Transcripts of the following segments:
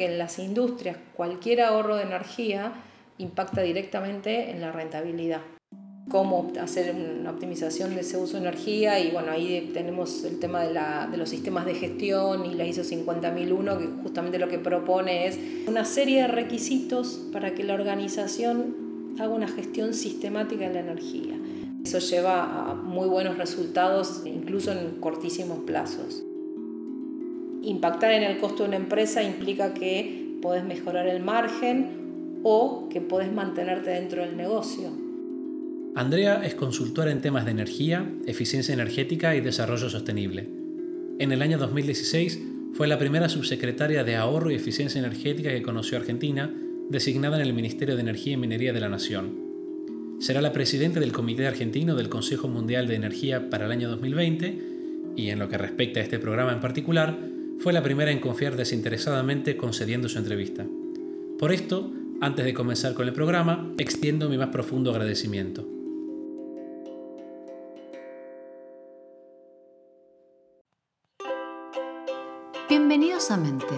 En las industrias, cualquier ahorro de energía impacta directamente en la rentabilidad. Cómo hacer una optimización de ese uso de energía y bueno, ahí tenemos el tema de, de los sistemas de gestión y la ISO 50001 que justamente lo que propone es una serie de requisitos para que la organización haga una gestión sistemática de la energía. Eso lleva a muy buenos resultados incluso en cortísimos plazos. Impactar en el costo de una empresa implica que podés mejorar el margen o que podés mantenerte dentro del negocio. Andrea es consultora en temas de energía, eficiencia energética y desarrollo sostenible. En el año 2016 fue la primera subsecretaria de Ahorro y Eficiencia Energética que conoció Argentina, designada en el Ministerio de Energía y Minería de la Nación. Será la presidenta del Comité Argentino del Consejo Mundial de Energía para el año 2020 y en lo que respecta a este programa en particular, fue la primera en confiar desinteresadamente concediendo su entrevista. Por esto, antes de comenzar con el programa, extiendo mi más profundo agradecimiento. Bienvenidos a Mente,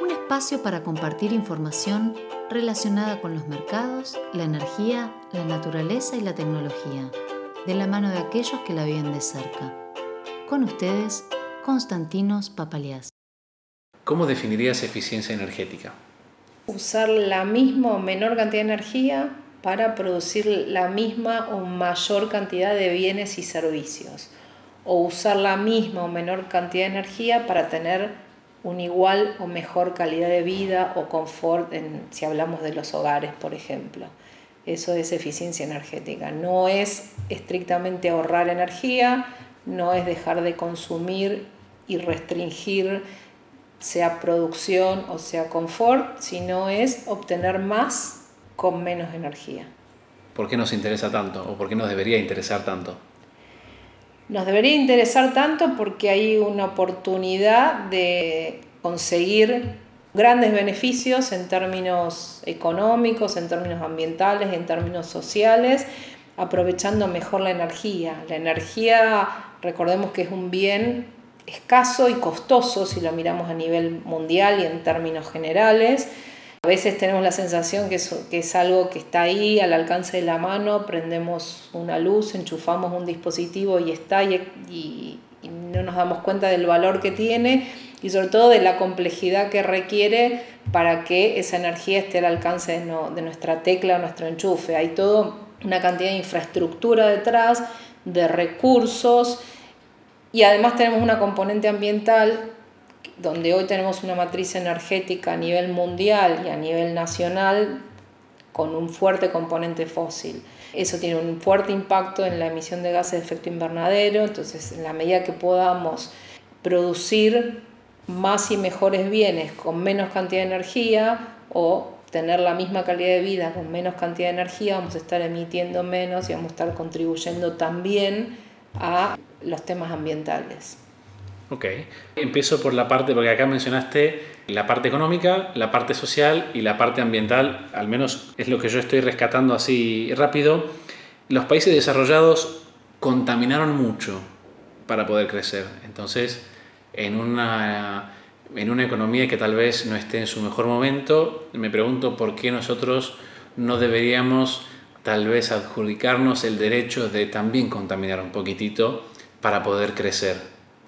un espacio para compartir información relacionada con los mercados, la energía, la naturaleza y la tecnología, de la mano de aquellos que la viven de cerca. Con ustedes, Constantinos Papalias. ¿Cómo definirías eficiencia energética? Usar la misma o menor cantidad de energía para producir la misma o mayor cantidad de bienes y servicios. O usar la misma o menor cantidad de energía para tener una igual o mejor calidad de vida o confort en, si hablamos de los hogares, por ejemplo. Eso es eficiencia energética. No es estrictamente ahorrar energía, no es dejar de consumir y restringir sea producción o sea confort, sino es obtener más con menos energía. ¿Por qué nos interesa tanto o por qué nos debería interesar tanto? Nos debería interesar tanto porque hay una oportunidad de conseguir grandes beneficios en términos económicos, en términos ambientales, en términos sociales, aprovechando mejor la energía. La energía, recordemos que es un bien escaso y costoso si lo miramos a nivel mundial y en términos generales. A veces tenemos la sensación que es, que es algo que está ahí al alcance de la mano, prendemos una luz, enchufamos un dispositivo y está y, y, no nos damos cuenta del valor que tiene y sobre todo de la complejidad que requiere para que esa energía esté al alcance de, de nuestra tecla o nuestro enchufe. Hay toda una cantidad de infraestructura detrás, de recursos y además tenemos una componente ambiental donde hoy tenemos una matriz energética a nivel mundial y a nivel nacional con un fuerte componente fósil. Eso tiene un fuerte impacto en la emisión de gases de efecto invernadero, entonces en la medida que podamos producir más y mejores bienes con menos cantidad de energía o tener la misma calidad de vida con menos cantidad de energía, vamos a estar emitiendo menos y vamos a estar contribuyendo también a los temas ambientales. Ok, empiezo por la parte, porque acá mencionaste la parte económica, la parte social y la parte ambiental, al menos es lo que yo estoy rescatando así rápido. Los países desarrollados contaminaron mucho para poder crecer, entonces en una, en una economía que tal vez no esté en su mejor momento, me pregunto por qué nosotros no deberíamos tal vez adjudicarnos el derecho de también contaminar un poquitito para poder crecer.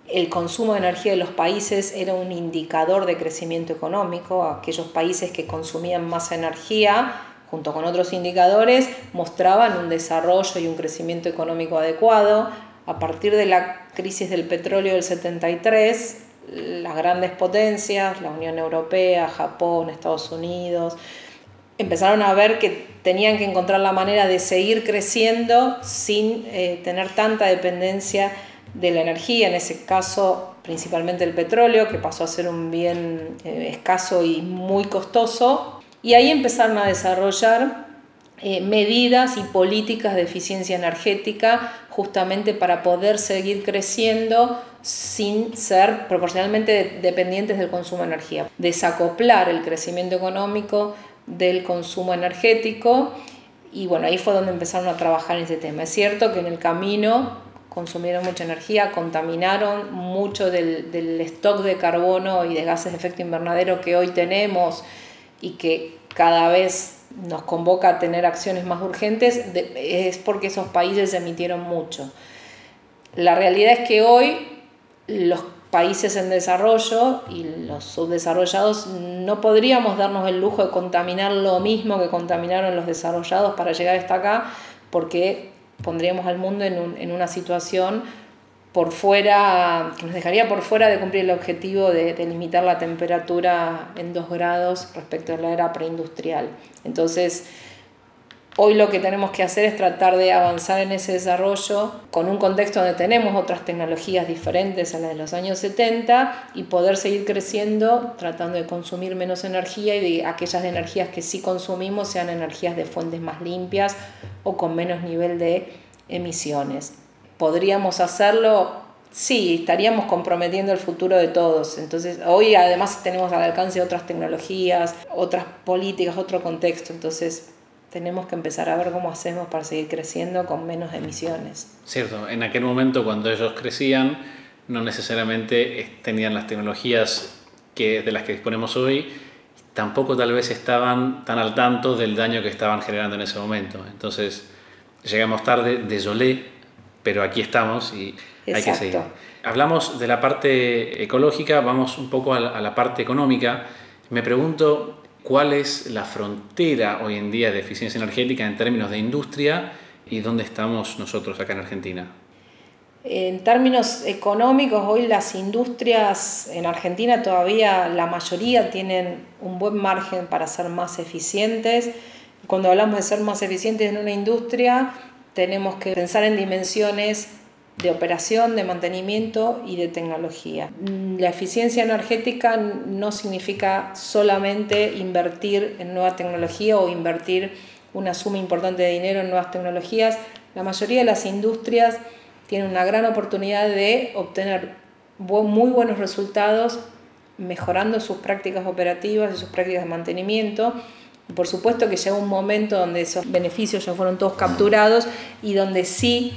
El consumo de energía de los países era un indicador de crecimiento económico. Aquellos países que consumían más energía, junto con otros indicadores, mostraban un desarrollo y un crecimiento económico adecuado. A partir de la crisis del petróleo del 73, las grandes potencias, la Unión Europea, Japón, Estados Unidos, empezaron a ver que tenían que encontrar la manera de seguir creciendo sin eh, tener tanta dependencia de la energía, en ese caso principalmente el petróleo, que pasó a ser un bien eh, escaso y muy costoso, y ahí empezaron a desarrollar eh, medidas y políticas de eficiencia energética justamente para poder seguir creciendo sin ser proporcionalmente dependientes del consumo de energía, desacoplar el crecimiento económico del consumo energético y bueno, ahí fue donde empezaron a trabajar en ese tema. Es cierto que en el camino consumieron mucha energía, contaminaron mucho del, del stock de carbono y de gases de efecto invernadero que hoy tenemos y que cada vez nos convoca a tener acciones más urgentes, es porque esos países emitieron mucho. La realidad es que hoy los países en desarrollo y los subdesarrollados no podríamos darnos el lujo de contaminar lo mismo que contaminaron los desarrollados para llegar hasta acá, porque pondríamos al mundo en, una situación por fuera, que nos dejaría por fuera de cumplir el objetivo de, limitar la temperatura en 2 grados respecto a la era preindustrial. Entonces, hoy lo que tenemos que hacer es tratar de avanzar en ese desarrollo con un contexto donde tenemos otras tecnologías diferentes a las de los años 70 y poder seguir creciendo tratando de consumir menos energía y de aquellas energías que sí consumimos sean energías de fuentes más limpias o con menos nivel de emisiones podríamos hacerlo, sí, estaríamos comprometiendo el futuro de todos. Entonces, hoy además tenemos al alcance otras tecnologías, otras políticas, otro contexto. Entonces, tenemos que empezar a ver cómo hacemos para seguir creciendo con menos emisiones. Cierto, en aquel momento cuando ellos crecían, no necesariamente tenían las tecnologías que, de las que disponemos hoy, tampoco tal vez estaban tan al tanto del daño que estaban generando en ese momento. Entonces, llegamos tarde, desolé pero aquí estamos y hay que seguir. Hablamos de la parte ecológica, vamos un poco a la, parte económica. Me pregunto cuál es la frontera hoy en día de eficiencia energética en términos de industria y dónde estamos nosotros acá en Argentina. En términos económicos, hoy las industrias en Argentina todavía la mayoría tienen un buen margen para ser más eficientes. Cuando hablamos de ser más eficientes en una industria, tenemos que pensar en dimensiones de operación, de mantenimiento y de tecnología. La eficiencia energética no significa solamente invertir en nueva tecnología o invertir una suma importante de dinero en nuevas tecnologías. La mayoría de las industrias tienen una gran oportunidad de obtener muy buenos resultados mejorando sus prácticas operativas y sus prácticas de mantenimiento por supuesto que llega un momento donde esos beneficios ya fueron todos capturados y donde sí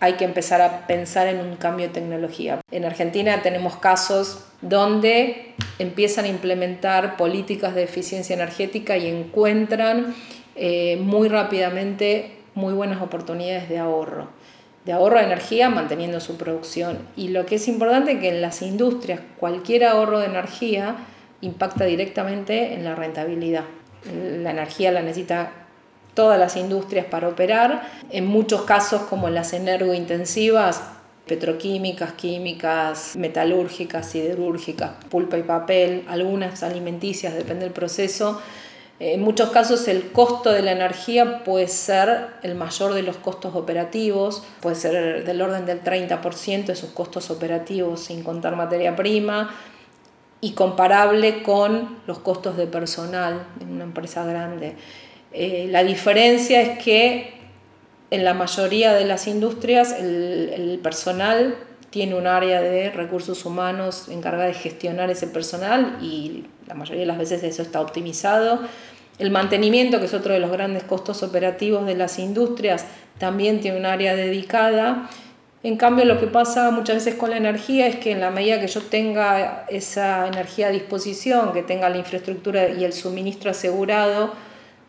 hay que empezar a pensar en un cambio de tecnología. En Argentina tenemos casos donde empiezan a implementar políticas de eficiencia energética y encuentran eh, muy rápidamente muy buenas oportunidades de ahorro, de ahorro de energía manteniendo su producción. Y lo que es importante es que en las industrias cualquier ahorro de energía impacta directamente en la rentabilidad la energía la necesita todas las industrias para operar. En muchos casos, como las energointensivas, petroquímicas, químicas, metalúrgicas, siderúrgicas, pulpa y papel, algunas alimenticias, depende del proceso. En muchos casos el costo de la energía puede ser el mayor de los costos operativos, puede ser del orden del 30% de sus costos operativos sin contar materia prima, y comparable con los costos de personal en una empresa grande. Eh, la diferencia es que en la mayoría de las industrias el, el, personal tiene un área de recursos humanos encargada de gestionar ese personal y la mayoría de las veces eso está optimizado. El mantenimiento, que es otro de los grandes costos operativos de las industrias, también tiene un área dedicada en cambio, lo que pasa muchas veces con la energía es que en la medida que yo tenga esa energía a disposición, que tenga la infraestructura y el suministro asegurado,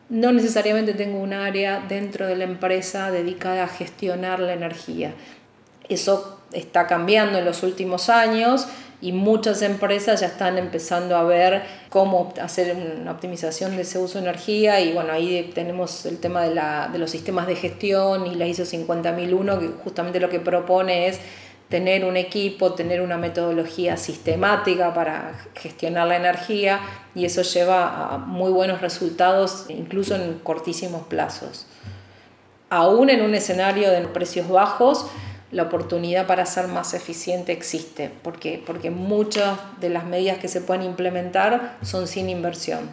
no necesariamente tengo un área dentro de la empresa dedicada a gestionar la energía. Eso está cambiando en los últimos años y muchas empresas ya están empezando a ver cómo hacer una optimización de ese uso de energía y bueno, ahí tenemos el tema de, la, de los sistemas de gestión y la ISO 50001 que justamente lo que propone es tener un equipo, tener una metodología sistemática para gestionar la energía y eso lleva a muy buenos resultados incluso en cortísimos plazos. Aún en un escenario de precios bajos, la oportunidad para ser más eficiente existe, porque, porque muchas de las medidas que se pueden implementar son sin inversión.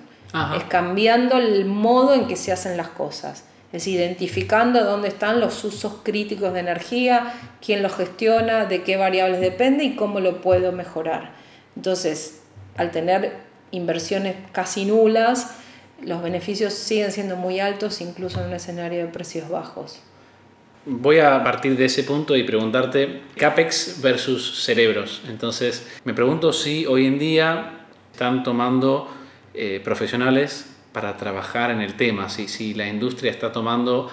Es cambiando el modo en que se hacen las cosas, es identificando dónde están los usos críticos de energía, quién los gestiona, de qué variables depende y cómo lo puedo mejorar. Entonces, al tener inversiones casi nulas, los beneficios siguen siendo muy altos, incluso en un escenario de precios bajos. Voy a partir de ese punto y preguntarte CAPEX versus cerebros. Entonces, me pregunto si hoy en día están tomando eh, profesionales para trabajar en el tema, si, si la industria está tomando,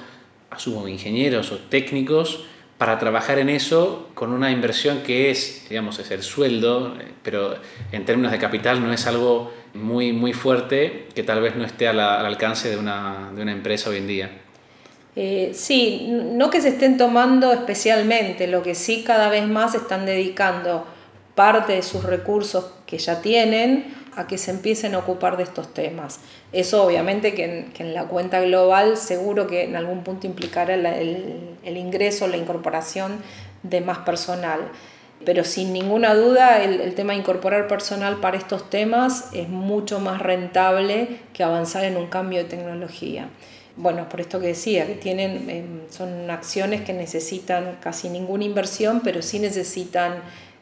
asumo, ingenieros o técnicos para trabajar en eso con una inversión que es, digamos, es el sueldo, eh, pero en términos de capital no es algo muy, muy fuerte que tal vez no esté al, alcance de una, de una empresa hoy en día. Eh, sí, no que se estén tomando especialmente, lo que sí cada vez más están dedicando parte de sus recursos que ya tienen a que se empiecen a ocupar de estos temas. Eso obviamente que en, la cuenta global seguro que en algún punto implicará el, el, ingreso, la incorporación de más personal. Pero sin ninguna duda el, el, tema de incorporar personal para estos temas es mucho más rentable que avanzar en un cambio de tecnología. Bueno, por esto que decía, que tienen, em, son acciones que necesitan casi ninguna inversión, pero sí necesitan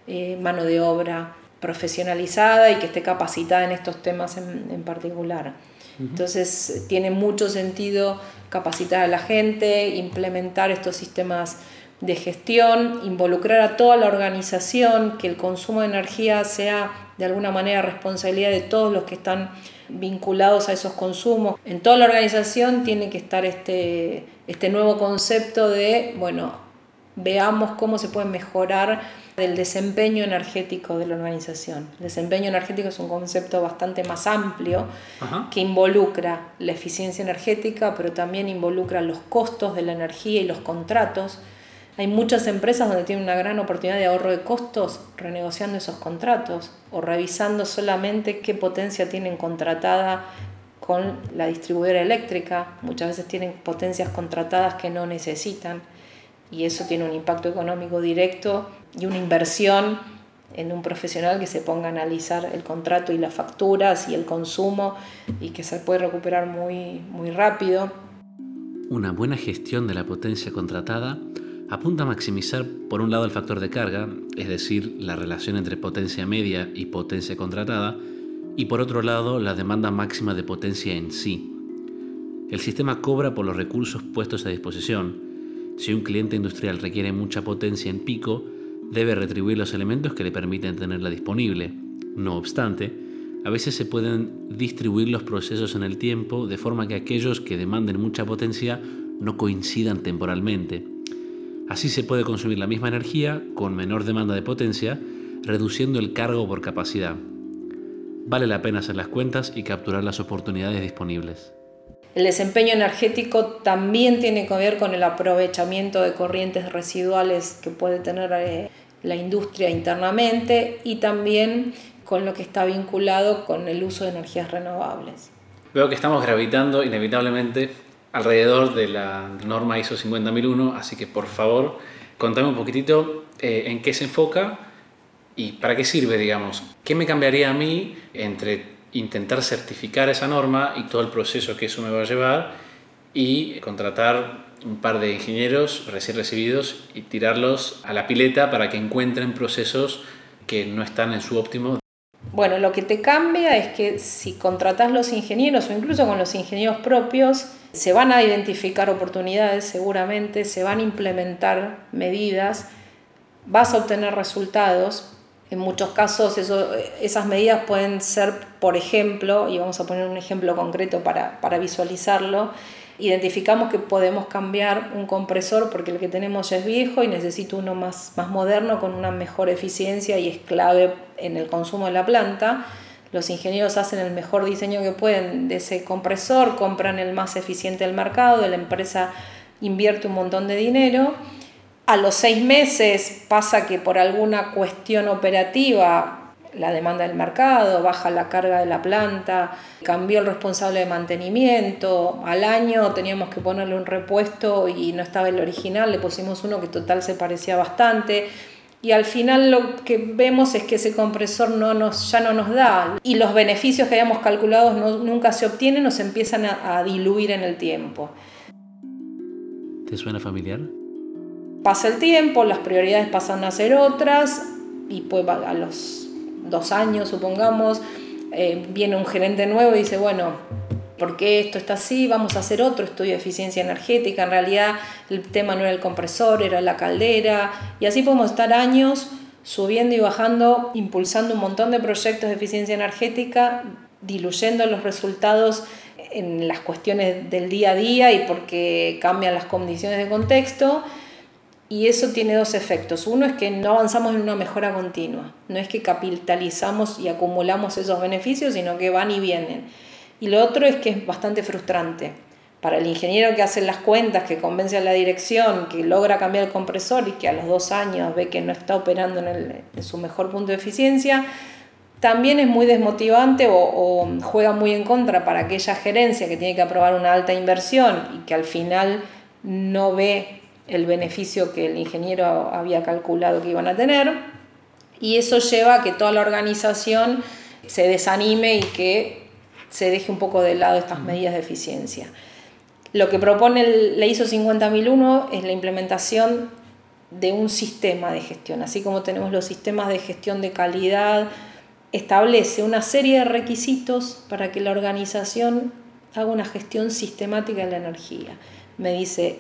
eh, mano de obra profesionalizada y que esté capacitada en estos temas en, particular. Entonces tiene mucho sentido capacitar a la gente, implementar estos sistemas de gestión, involucrar a toda la organización, que el consumo de energía sea de alguna manera responsabilidad de todos los que están vinculados a esos consumos. En toda la organización tiene que estar este, este nuevo concepto de, bueno, veamos cómo se puede mejorar del desempeño energético de la organización. El desempeño energético es un concepto bastante más amplio que involucra la eficiencia energética, pero también involucra los costos de la energía y los contratos. Hay muchas empresas donde tienen una gran oportunidad de ahorro de costos renegociando esos contratos o revisando solamente qué potencia tienen contratada con la distribuidora eléctrica. Muchas veces tienen potencias contratadas que no necesitan y eso tiene un impacto económico directo y una inversión en un profesional que se ponga a analizar el contrato y las facturas y el consumo y que se puede recuperar muy, muy rápido. Una buena gestión de la potencia contratada apunta a maximizar por un lado el factor de carga, es decir, la relación entre potencia media y potencia contratada, y por otro lado la demanda máxima de potencia en sí. El sistema cobra por los recursos puestos a disposición, si un cliente industrial requiere mucha potencia en pico, debe retribuir los elementos que le permiten tenerla disponible. No obstante, a veces se pueden distribuir los procesos en el tiempo de forma que aquellos que demanden mucha potencia no coincidan temporalmente. Así se puede consumir la misma energía con menor demanda de potencia, reduciendo el cargo por capacidad. Vale la pena hacer las cuentas y capturar las oportunidades disponibles. El desempeño energético también tiene que ver con el aprovechamiento de corrientes residuales que puede tener eh, la industria internamente y también con lo que está vinculado con el uso de energías renovables. Veo que estamos gravitando inevitablemente alrededor de la norma ISO 50001, así que por favor, contame un poquitito eh, en qué se enfoca y para qué sirve, digamos. ¿Qué me cambiaría a mí entre intentar certificar esa norma y todo el proceso que eso me va a llevar y contratar un par de ingenieros recién recibidos y tirarlos a la pileta para que encuentren procesos que no están en su óptimo. Bueno, lo que te cambia es que si contratas los ingenieros o incluso con los ingenieros propios, se van a identificar oportunidades seguramente, se van a implementar medidas, vas a obtener resultados, en muchos casos esas medidas pueden ser, por ejemplo, y vamos a poner un ejemplo concreto para, visualizarlo, identificamos que podemos cambiar un compresor porque el que tenemos es viejo y necesito uno más, más moderno con una mejor eficiencia y es clave en el consumo de la planta. Los ingenieros hacen el mejor diseño que pueden de ese compresor, compran el más eficiente del mercado, la empresa invierte un montón de dinero a los seis meses pasa que por alguna cuestión operativa la demanda del mercado, baja la carga de la planta, cambió el responsable de mantenimiento, al año teníamos que ponerle un repuesto y no estaba el original, le pusimos uno que total se parecía bastante. Y al final lo que vemos es que ese compresor no nos, ya no nos da y los beneficios que habíamos calculado nunca se obtienen o se empiezan a, a diluir en el tiempo. ¿Te suena familiar? Pasa el tiempo, las prioridades pasan a ser otras y pues a los dos años, supongamos, eh, viene un gerente nuevo y dice, bueno, por qué esto está así, vamos a hacer otro estudio de eficiencia energética, en realidad el tema no era el compresor, era la caldera, y así podemos estar años subiendo y bajando, impulsando un montón de proyectos de eficiencia energética, diluyendo los resultados en las cuestiones del día a día y porque cambian las condiciones de contexto. Y eso tiene dos efectos. Uno es que no avanzamos en una mejora continua. No es que capitalizamos y acumulamos esos beneficios, sino que van y vienen. Y lo otro es que es bastante frustrante para el ingeniero que hace las cuentas, que convence a la dirección, que logra cambiar el compresor y que a los dos años ve que no está operando en, su mejor punto de eficiencia, también es muy desmotivante o, juega muy en contra para aquella gerencia que tiene que aprobar una alta inversión y que al final no ve el beneficio que el ingeniero había calculado que iban a tener. Y eso lleva a que toda la organización se desanime y que se deje un poco de lado estas medidas de eficiencia. Lo que propone la ISO 50001 es la implementación de un sistema de gestión, así como tenemos los sistemas de gestión de calidad, establece una serie de requisitos para que la organización haga una gestión sistemática de la energía. Me dice,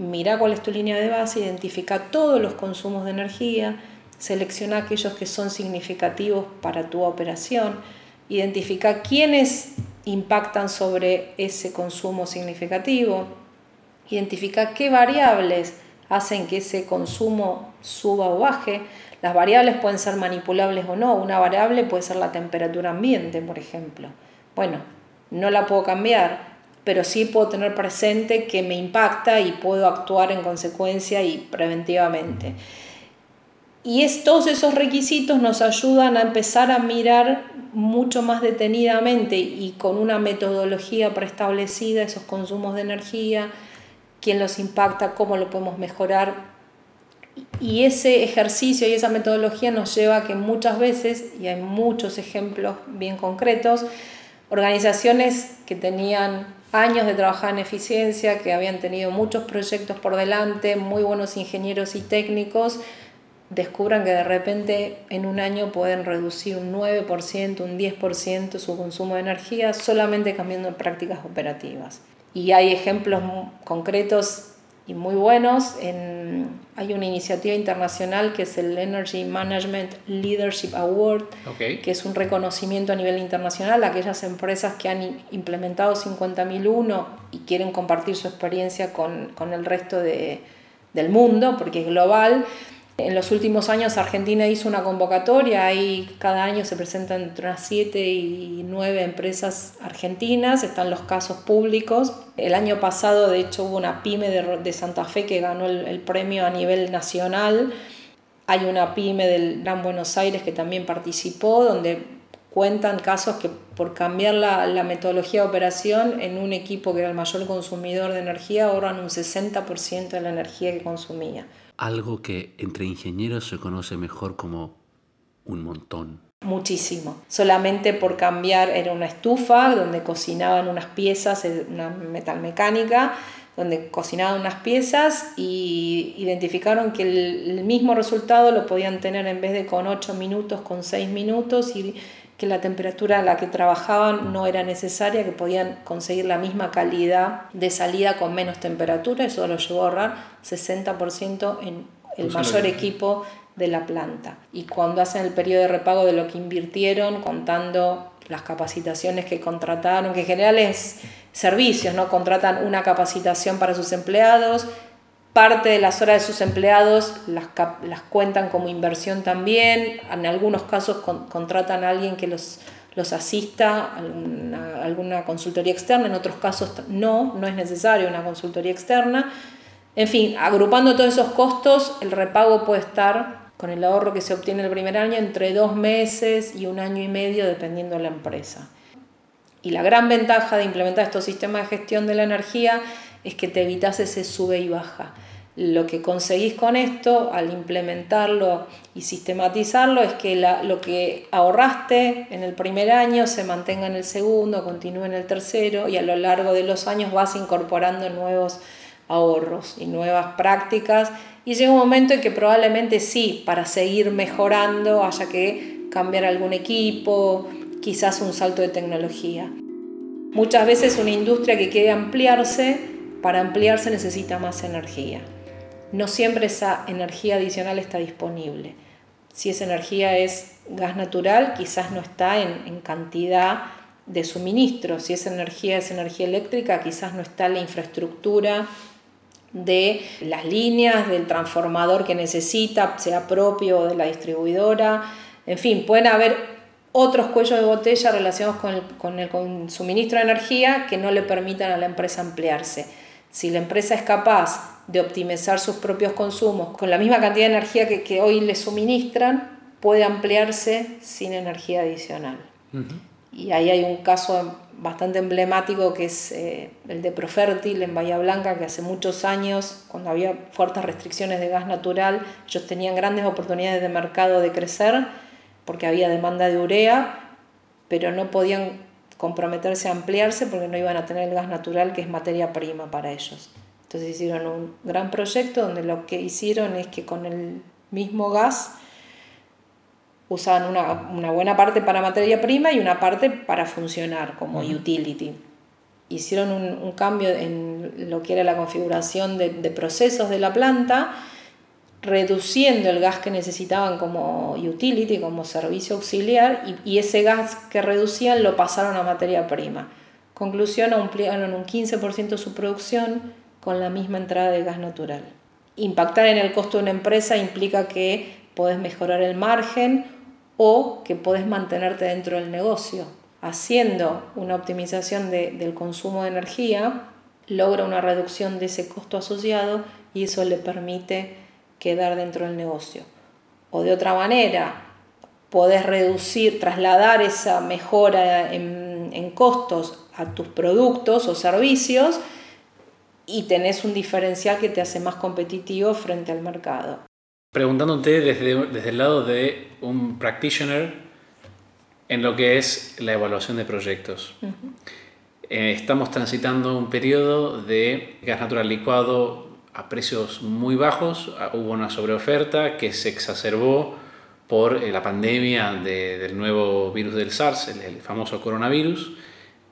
mira cuál es tu línea de base, identifica todos los consumos de energía, selecciona aquellos que son significativos para tu operación, identifica quiénes impactan sobre ese consumo significativo, identificar qué variables hacen que ese consumo suba o baje. Las variables pueden ser manipulables o no. Una variable puede ser la temperatura ambiente, por ejemplo. Bueno, no la puedo cambiar, pero sí puedo tener presente que me impacta y puedo actuar en consecuencia y preventivamente. Y es, todos esos requisitos nos ayudan a empezar a mirar mucho más detenidamente y con una metodología preestablecida esos consumos de energía, quién los impacta, cómo lo podemos mejorar. Y ese ejercicio y esa metodología nos lleva a que muchas veces, y hay muchos ejemplos bien concretos, organizaciones que tenían años de trabajar en eficiencia, que habían tenido muchos proyectos por delante, muy buenos ingenieros y técnicos, descubran que de repente en un año pueden reducir un 9%, un 10% su consumo de energía solamente cambiando prácticas operativas. Y hay ejemplos concretos y muy buenos. En, hay una iniciativa internacional que es el Energy Management Leadership Award, que es un reconocimiento a nivel internacional a aquellas empresas que han implementado 50.001 y quieren compartir su experiencia con, con el resto de, del mundo, porque es global en los últimos años Argentina hizo una convocatoria y cada año se presentan entre unas 7 y 9 empresas argentinas, están los casos públicos. El año pasado de hecho hubo una pyme de, Santa Fe que ganó el, premio a nivel nacional. Hay una pyme del Gran Buenos Aires que también participó, donde cuentan casos que por cambiar la, la, metodología de operación en un equipo que era el mayor consumidor de energía ahorran un 60% de la energía que consumía algo que entre ingenieros se conoce mejor como un montón. Muchísimo. Solamente por cambiar era una estufa donde cocinaban unas piezas, una metalmecánica, donde cocinaban unas piezas y identificaron que el, mismo resultado lo podían tener en vez de con 8 minutos, con 6 minutos y que la temperatura a la que trabajaban no era necesaria, que podían conseguir la misma calidad de salida con menos temperatura, eso lo llevó a ahorrar 60% en el mayor equipo de la planta. Y cuando hacen el periodo de repago de lo que invirtieron, contando las capacitaciones que contrataron, que en general es servicios, ¿no? Contratan una capacitación para sus empleados, Parte de las horas de sus empleados las, las cuentan como inversión también. En algunos casos contratan a alguien que los, los asista, alguna, alguna consultoría externa. En otros casos no, no es necesario una consultoría externa. En fin, agrupando todos esos costos, el repago puede estar con el ahorro que se obtiene el primer año entre dos meses y un año y medio, dependiendo de la empresa. Y la gran ventaja de implementar estos sistemas de gestión de la energía es que te evitas ese sube y baja. Lo que conseguís con esto, al implementarlo y sistematizarlo, es que lo que ahorraste en el primer año se mantenga en el segundo, continúe en el tercero y a lo largo de los años vas incorporando nuevos ahorros y nuevas prácticas y llega un momento en que probablemente sí, para seguir mejorando haya que cambiar algún equipo, quizás un salto de tecnología. Muchas veces una industria que quiere ampliarse, para ampliarse necesita más energía. No siempre esa energía adicional está disponible. Si esa energía es gas natural, quizás no está en, en cantidad de suministro. Si esa energía es energía eléctrica, quizás no está la infraestructura de las líneas, del transformador que necesita, sea propio de la distribuidora. En fin, pueden haber otros cuellos de botella relacionados con el, con el suministro de energía que no le permitan a la empresa ampliarse. Si la empresa es capaz de optimizar sus propios consumos con la misma cantidad de energía que, que hoy le suministran, puede ampliarse sin energía adicional. Y ahí hay un caso bastante emblemático que es eh, el de Profértil en Bahía Blanca, que hace muchos años, cuando había fuertes restricciones de gas natural, ellos tenían grandes oportunidades de mercado de crecer porque había demanda de urea, pero no podían comprometerse a ampliarse porque no iban a tener el gas natural que es materia prima para ellos. Entonces hicieron un gran proyecto donde lo que hicieron es que con el mismo gas usaban una, buena parte para materia prima y una parte para funcionar como utility. Hicieron un, cambio en lo que era la configuración de, procesos de la planta, reduciendo el gas que necesitaban como utility, como servicio auxiliar, y, ese gas que reducían lo pasaron a materia prima. Conclusión, ampliaron un 15% su producción con la misma entrada de gas natural. Impactar en el costo de una empresa implica que podés mejorar el margen o que podés mantenerte dentro del negocio. Haciendo una optimización del consumo de energía, logra una reducción de ese costo asociado y eso le permite quedar dentro del negocio. O de otra manera, podés reducir, trasladar esa mejora en, en costos a tus productos o servicios y tenés un diferencial que te hace más competitivo frente al mercado preguntándote desde, desde el lado de un practitioner en lo que es la evaluación de proyectos. Eh, estamos transitando un periodo de gas natural licuado a precios muy bajos, ah, hubo una sobreoferta que se exacerbó por eh, la pandemia del nuevo virus del SARS, el, famoso coronavirus,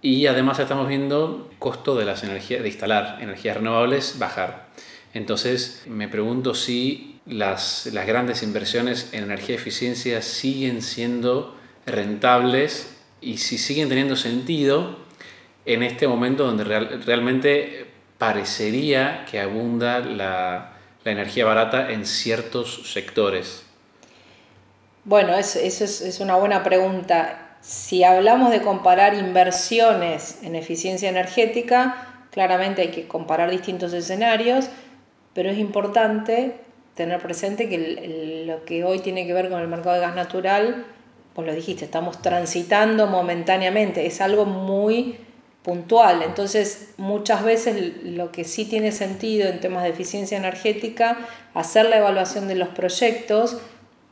y además estamos viendo costo de las energías de instalar energías renovables bajar. Entonces me pregunto si las, grandes inversiones en energía eficiencia siguen siendo rentables y si siguen teniendo sentido en este momento donde realmente parecería que abunda la, energía barata en ciertos sectores. Bueno, eso, es, es una buena pregunta. Si hablamos de comparar inversiones en eficiencia energética, claramente hay que comparar distintos escenarios, pero es importante tener presente que lo que hoy tiene que ver con el mercado de gas natural, pues lo dijiste, estamos transitando momentáneamente, es algo muy puntual. Entonces, muchas veces lo que sí tiene sentido en temas de eficiencia energética, hacer la evaluación de los proyectos,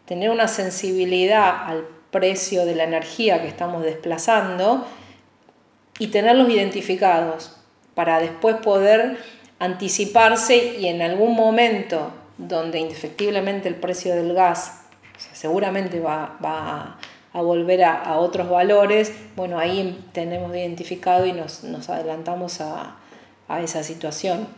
tener una sensibilidad al precio de la energía que estamos desplazando y tenerlos identificados para después poder anticiparse y en algún momento donde indefectiblemente el precio del gas seguramente va, a, volver a, otros valores, bueno, ahí tenemos identificado y nos, adelantamos a, esa situación.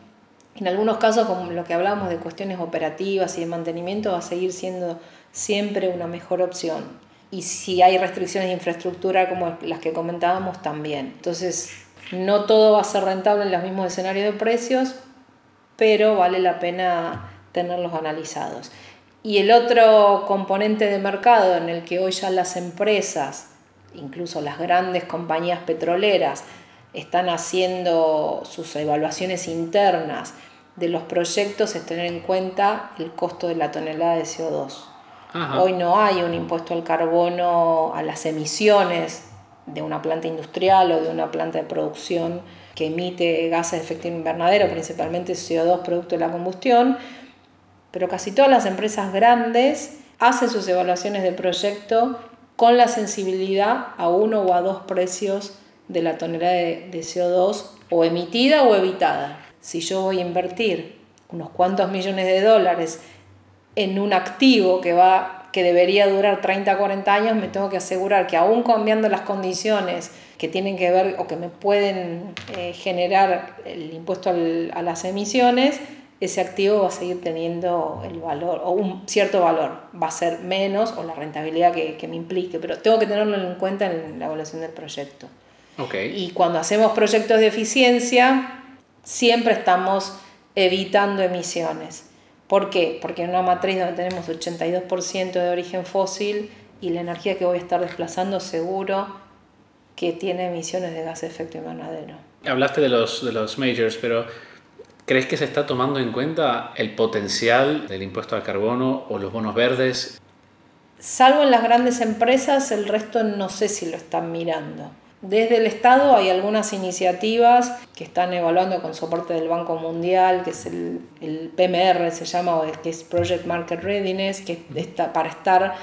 En algunos casos, como lo que hablamos de cuestiones operativas y de mantenimiento, va a seguir siendo siempre una mejor opción. Y si hay restricciones de infraestructura como las que comentábamos, también. Entonces, no todo va a ser rentable en los mismos escenarios de precios, pero vale la pena tenerlos analizados. Y el otro componente de mercado en el que hoy ya las empresas, incluso las grandes compañías petroleras, están haciendo sus evaluaciones internas de los proyectos es tener en cuenta el costo de la tonelada de CO2. Hoy no hay un impuesto al carbono, a las emisiones de una planta industrial o de una planta de producción que emite gases de efecto invernadero, principalmente CO2 producto de la combustión, pero casi todas las empresas grandes hacen sus evaluaciones de proyecto con la sensibilidad a uno o a dos precios de la tonelada de, CO2 o emitida o evitada. Si yo voy a invertir unos cuantos millones de dólares en un activo que, va, que debería durar 30 o 40 años, me tengo que asegurar que aún cambiando las condiciones que tienen que ver o que me pueden eh, generar el impuesto a las emisiones, ese activo va a seguir teniendo el valor o un cierto valor, va a ser menos o la rentabilidad que, que me implique, pero tengo que tenerlo en cuenta en la evaluación del proyecto. Okay. Y cuando hacemos proyectos de eficiencia, siempre estamos evitando emisiones. ¿Por qué? Porque en una matriz donde tenemos 82% de origen fósil y la energía que voy a estar desplazando seguro que tiene emisiones de gas de efecto invernadero. Hablaste de los, de los majors, pero ¿crees que se está tomando en cuenta el potencial del impuesto al carbono o los bonos verdes? Salvo en las grandes empresas, el resto no sé si lo están mirando. Desde el Estado hay algunas iniciativas que están evaluando con soporte del Banco Mundial, que es el, el PMR, se llama, que es Project Market Readiness, que está para estar,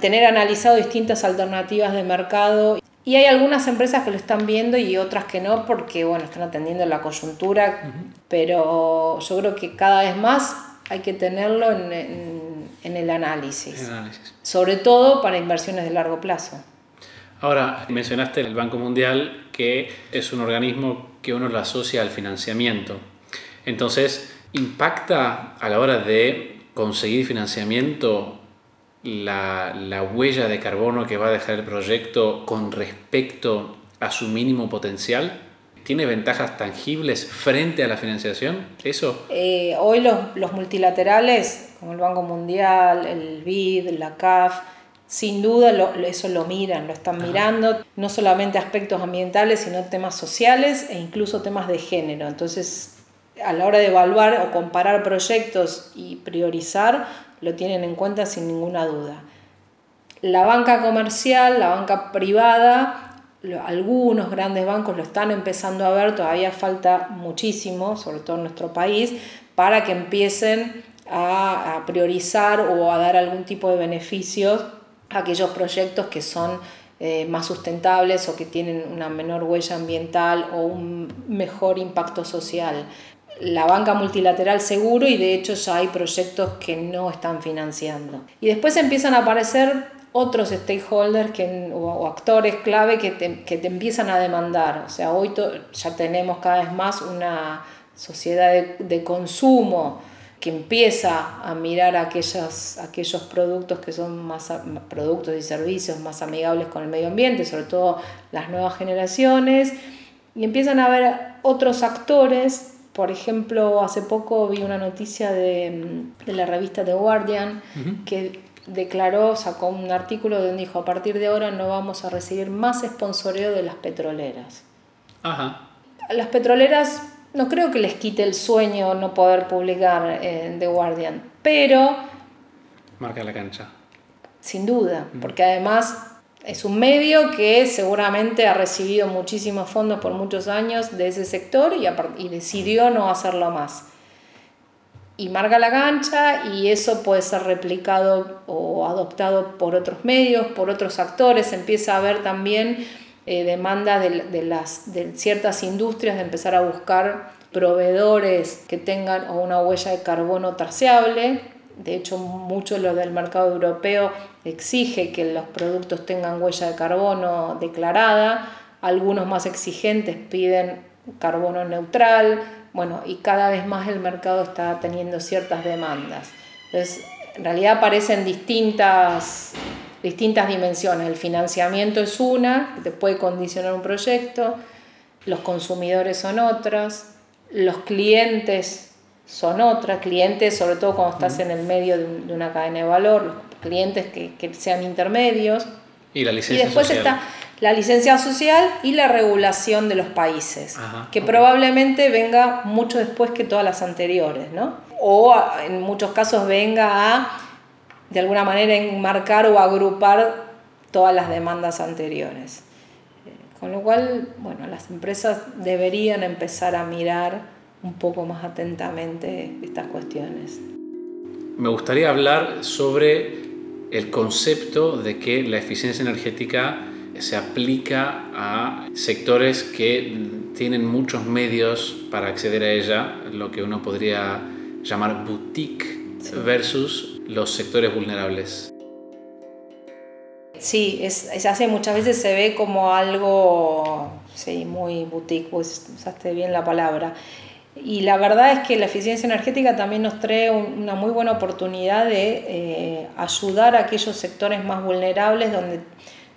tener analizado distintas alternativas de mercado. Y hay algunas empresas que lo están viendo y otras que no, porque bueno, están atendiendo la coyuntura, pero yo creo que cada vez más hay que tenerlo en, en, en el análisis. El análisis. Sobre todo para inversiones de largo plazo. Ahora, mencionaste el Banco Mundial, que es un organismo que uno lo asocia al financiamiento. Entonces, ¿impacta a la hora de conseguir financiamiento la, la, huella de carbono que va a dejar el proyecto con respecto a su mínimo potencial? ¿Tiene ventajas tangibles frente a la financiación? ¿Eso? Eh, hoy los, los multilaterales, como el Banco Mundial, el BID, la CAF, sin duda lo, eso lo miran, lo están mirando, no solamente aspectos ambientales, sino temas sociales e incluso temas de género. Entonces, a la hora de evaluar o comparar proyectos y priorizar, lo tienen en cuenta sin ninguna duda. La banca comercial, la banca privada, algunos grandes bancos lo están empezando a ver, todavía falta muchísimo, sobre todo en nuestro país, para que empiecen a, a priorizar o a dar algún tipo de beneficios aquellos proyectos que son eh, más sustentables o que tienen una menor huella ambiental o un mejor impacto social. La banca multilateral seguro y de hecho ya hay proyectos que no están financiando. Y después empiezan a aparecer otros stakeholders que, o, actores clave que te, que te, empiezan a demandar. O sea, hoy ya tenemos cada vez más una sociedad de, de consumo que empieza a mirar aquellos, aquellos productos que son más productos y servicios más amigables con el medio ambiente, sobre todo las nuevas generaciones, y empiezan a ver otros actores. Por ejemplo, hace poco vi una noticia de, de la revista The Guardian uh -huh. que declaró, sacó un artículo donde dijo, a partir de ahora no vamos a recibir más sponsoreo de las petroleras. Ajá. Las petroleras no creo que les quite el sueño no poder publicar en The Guardian, pero... Marca la cancha. Sin duda, porque además es un medio que seguramente ha recibido muchísimos fondos por muchos años de ese sector y, y decidió no hacerlo más. Y marca la cancha y eso puede ser replicado o adoptado por otros medios, por otros actores. Empieza a haber también eh, demanda de, las, de ciertas industrias de empezar a buscar proveedores que tengan una huella de carbono traceable. De hecho, mucho lo del mercado europeo exige que los productos tengan huella de carbono declarada. Algunos más exigentes piden carbono neutral. Bueno, y cada vez más el mercado está teniendo ciertas demandas. Entonces, en realidad aparecen distintas distintas dimensiones. El financiamiento es una, que te puede condicionar un proyecto, los consumidores son otras, los clientes son otras, clientes sobre todo cuando estás en el medio de, una cadena de valor, los clientes que, que sean intermedios. Y la licencia Y después social. está la licencia social y la regulación de los países, Ajá, que probablemente venga mucho después que todas las anteriores, ¿no? O a- en muchos casos venga a, de alguna manera, enmarcar o agrupar todas las demandas anteriores. Eh, Con lo cual, bueno, las empresas deberían empezar a mirar un poco más atentamente estas cuestiones. Me gustaría hablar sobre el concepto de que la eficiencia energética se aplica a sectores que tienen muchos medios para acceder a ella, lo que uno podría llamar boutique Sí. versus los sectores vulnerables. Sí, es, es hace muchas veces se ve como algo, sí, muy boutique, pues usaste bien la palabra. Y la verdad es que la eficiencia energética también nos trae una muy buena oportunidad de eh, ayudar a aquellos sectores más vulnerables donde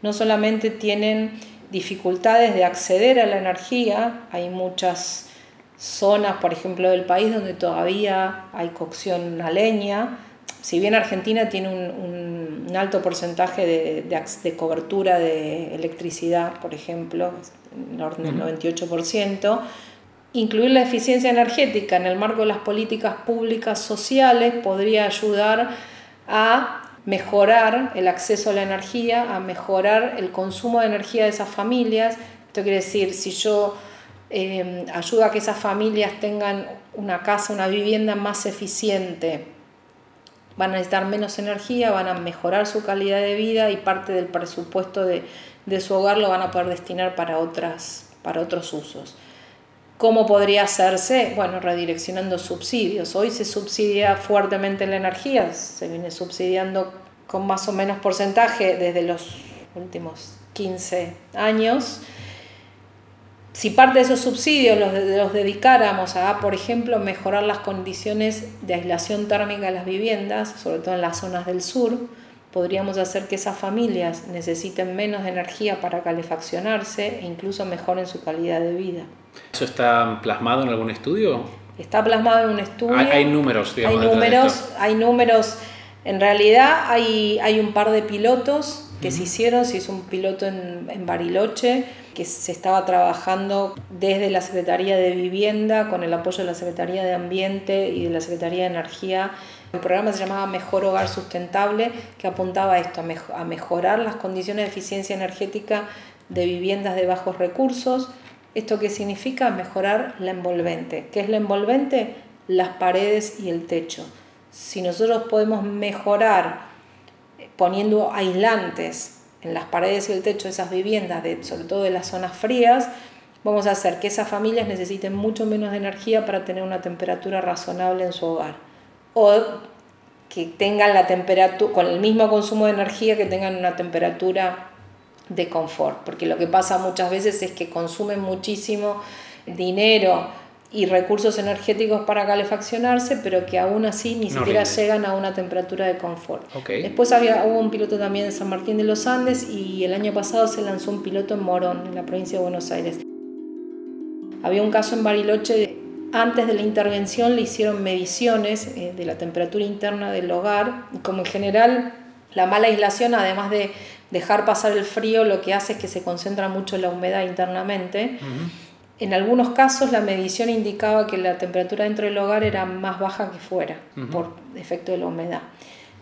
no solamente tienen dificultades de acceder a la energía, hay muchas zonas, por ejemplo, del país donde todavía hay cocción a leña, si bien Argentina tiene un, un, alto porcentaje de, de, de, cobertura de electricidad, por ejemplo, en el orden del 98%, incluir la eficiencia energética en el marco de las políticas públicas sociales podría ayudar a mejorar el acceso a la energía, a mejorar el consumo de energía de esas familias. Esto quiere decir, si yo eh, ayudo a que esas familias tengan una casa, una vivienda más eficiente, van a necesitar menos energía, van a mejorar su calidad de vida y parte del presupuesto de, de su hogar lo van a poder destinar para, otras, para otros usos. ¿Cómo podría hacerse? Bueno, redireccionando subsidios. Hoy se subsidia fuertemente la energía, se viene subsidiando con más o menos porcentaje desde los últimos 15 años. Si parte de esos subsidios los, dedicáramos a, por ejemplo, mejorar las condiciones de aislación térmica de las viviendas, sobre todo en las zonas del sur, podríamos hacer que esas familias necesiten menos energía para calefaccionarse e incluso mejoren su calidad de vida. ¿Eso está plasmado en algún estudio? Está plasmado en un estudio. Hay, hay números, digamos. Hay números, hay números. En realidad hay, hay un par de pilotos que uh -huh. se hicieron. Se hizo un piloto en, en Bariloche que se estaba trabajando desde la Secretaría de Vivienda con el apoyo de la Secretaría de Ambiente y de la Secretaría de Energía. El programa se llamaba Mejor Hogar Sustentable, que apuntaba a esto, a, mej a mejorar las condiciones de eficiencia energética de viviendas de bajos recursos. ¿Esto qué significa? Mejorar la envolvente. ¿Qué es la envolvente? Las paredes y el techo. Si nosotros podemos mejorar poniendo aislantes en las paredes y el techo de esas viviendas, de, sobre todo de las zonas frías, vamos a hacer que esas familias necesiten mucho menos energía para tener una temperatura razonable en su hogar. O que tengan la temperatura, con el mismo consumo de energía, que tengan una temperatura de confort. Porque lo que pasa muchas veces es que consumen muchísimo dinero y recursos energéticos para calefaccionarse, pero que aún así ni no siquiera rinde. llegan a una temperatura de confort. Okay. Después había, hubo un piloto también en San Martín de los Andes y el año pasado se lanzó un piloto en Morón, en la provincia de Buenos Aires. Había un caso en Bariloche, antes de la intervención le hicieron mediciones eh, de la temperatura interna del hogar, y como en general la mala aislación, además de dejar pasar el frío, lo que hace es que se concentra mucho la humedad internamente. Uh -huh en algunos casos la medición indicaba que la temperatura dentro del hogar era más baja que fuera uh -huh. por efecto de la humedad.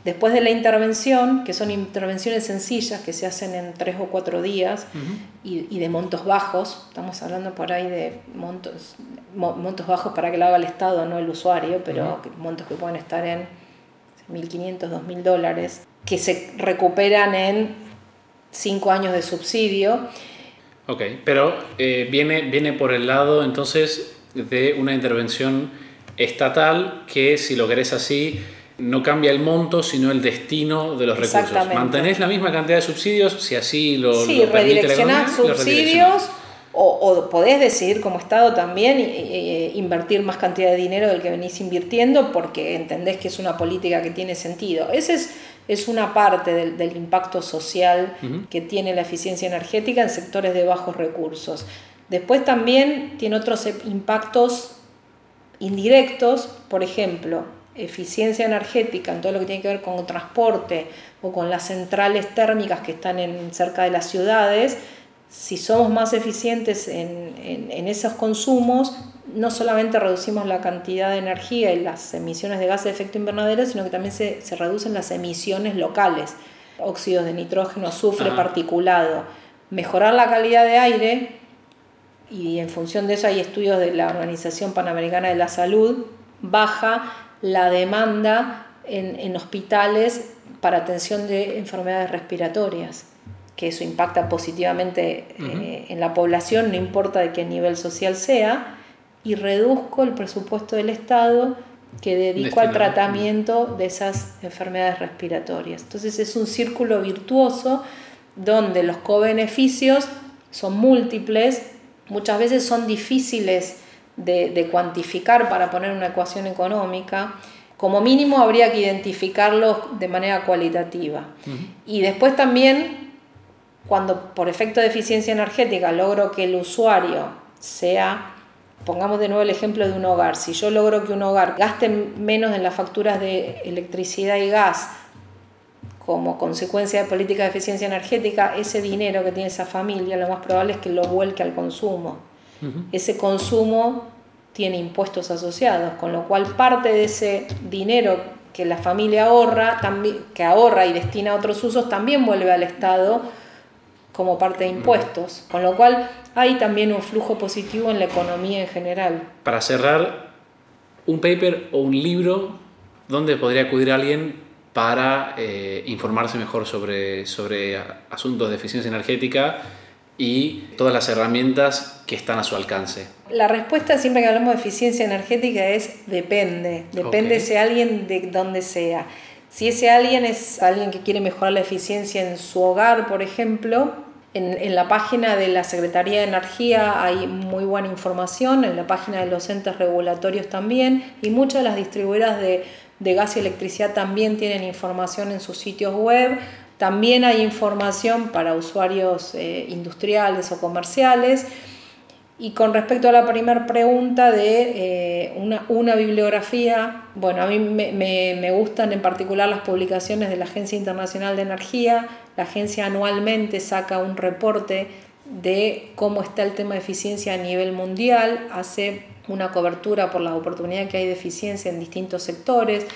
Después de la intervención, que son intervenciones sencillas que se hacen en tres o cuatro días uh -huh. y, y, de montos bajos, estamos hablando por ahí de montos, montos bajos para que lo haga el Estado, no el usuario, pero uh -huh. montos que pueden estar en 1.500, 2.000 dólares, que se recuperan en cinco años de subsidio Ok, pero eh, viene, viene por el lado entonces de una intervención estatal que si lo querés así no cambia el monto sino el destino de los recursos. Mantenés la misma cantidad de subsidios si así lo, sí, lo permite subsidios o, o, podés decidir como Estado también eh, invertir más cantidad de dinero del que venís invirtiendo porque entendés que es una política que tiene sentido. Ese es es una parte del, del impacto social uh -huh. que tiene la eficiencia energética en sectores de bajos recursos. Después también tiene otros impactos indirectos, por ejemplo, eficiencia energética en todo lo que tiene que ver con transporte o con las centrales térmicas que están en, cerca de las ciudades, si somos más eficientes en, en, en esos consumos, no solamente reducimos la cantidad de energía y las emisiones de gases de efecto invernadero, sino que también se, se reducen las emisiones locales, óxidos de nitrógeno, azufre, Ajá. particulado. Mejorar la calidad de aire, y en función de eso hay estudios de la Organización Panamericana de la Salud, baja la demanda en, en hospitales para atención de enfermedades respiratorias que eso impacta positivamente uh -huh. eh, en la población, no importa de qué nivel social sea, y reduzco el presupuesto del Estado que dedico Destinado. al tratamiento de esas enfermedades respiratorias. Entonces es un círculo virtuoso donde los co-beneficios son múltiples, muchas veces son difíciles de, cuantificar para poner una ecuación económica. Como mínimo habría que identificarlos de manera cualitativa. Y después también, cuando por efecto de eficiencia energética logro que el usuario sea Pongamos de nuevo el ejemplo de un hogar. Si yo logro que un hogar gaste menos en las facturas de electricidad y gas como consecuencia de política de eficiencia energética, ese dinero que tiene esa familia lo más probable es que lo vuelque al consumo. Ese consumo tiene impuestos asociados, con lo cual parte de ese dinero que la familia ahorra, que ahorra y destina a otros usos, también vuelve al Estado como parte de impuestos, con lo cual hay también un flujo positivo en la economía en general. Para cerrar, un paper o un libro donde podría acudir alguien para eh, informarse mejor sobre, sobre asuntos de eficiencia energética y todas las herramientas que están a su alcance? La respuesta siempre que hablamos de eficiencia energética es depende, depende si alguien de donde sea. Si ese alguien es alguien que quiere mejorar la eficiencia en su hogar, por ejemplo, en, la página de la Secretaría de Energía hay muy buena información, en la página de los entes regulatorios también, y muchas de las distribuidoras de, gas y electricidad también tienen información en sus sitios web. También hay información para usuarios eh, industriales o comerciales. Y con respecto a la primera pregunta de eh, una, bibliografía, bueno, a mí me, me, me, gustan en particular las publicaciones de la Agencia Internacional de Energía. La agencia anualmente saca un reporte de cómo está el tema de eficiencia a nivel mundial, hace una cobertura por las oportunidades que hay de eficiencia en distintos sectores,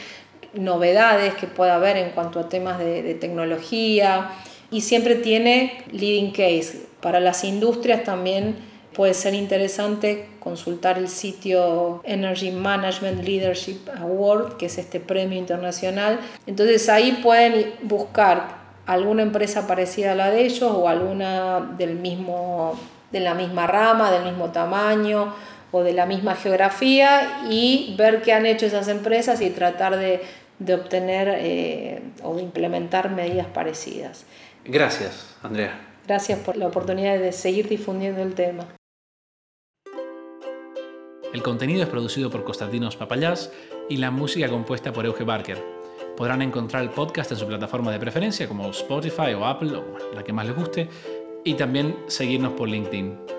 novedades que pueda haber en cuanto a temas de, de tecnología y siempre tiene leading case. Para las industrias también puede ser interesante consultar el sitio Energy Management Leadership Award, que es este premio internacional. Entonces ahí pueden buscar alguna empresa parecida a la de ellos o alguna del mismo, de la misma rama, del mismo tamaño o de la misma geografía y ver qué han hecho esas empresas y tratar de, obtener eh, o de implementar medidas parecidas. Gracias, Andrea. Gracias por la oportunidad de seguir difundiendo el tema. El contenido es producido por Constantinos Papayás y la música compuesta por Euge Barker. Podrán encontrar el podcast en su plataforma de preferencia como Spotify o Apple o la que más les guste y también seguirnos por LinkedIn.